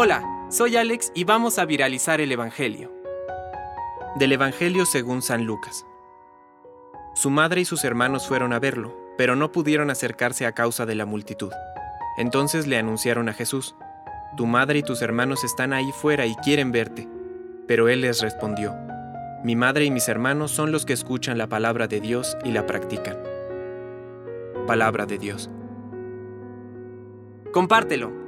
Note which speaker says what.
Speaker 1: Hola, soy Alex y vamos a viralizar el Evangelio. Del Evangelio según San Lucas. Su madre y sus hermanos fueron a verlo, pero no pudieron acercarse a causa de la multitud. Entonces le anunciaron a Jesús, Tu madre y tus hermanos están ahí fuera y quieren verte. Pero él les respondió, Mi madre y mis hermanos son los que escuchan la palabra de Dios y la practican. Palabra de Dios. Compártelo,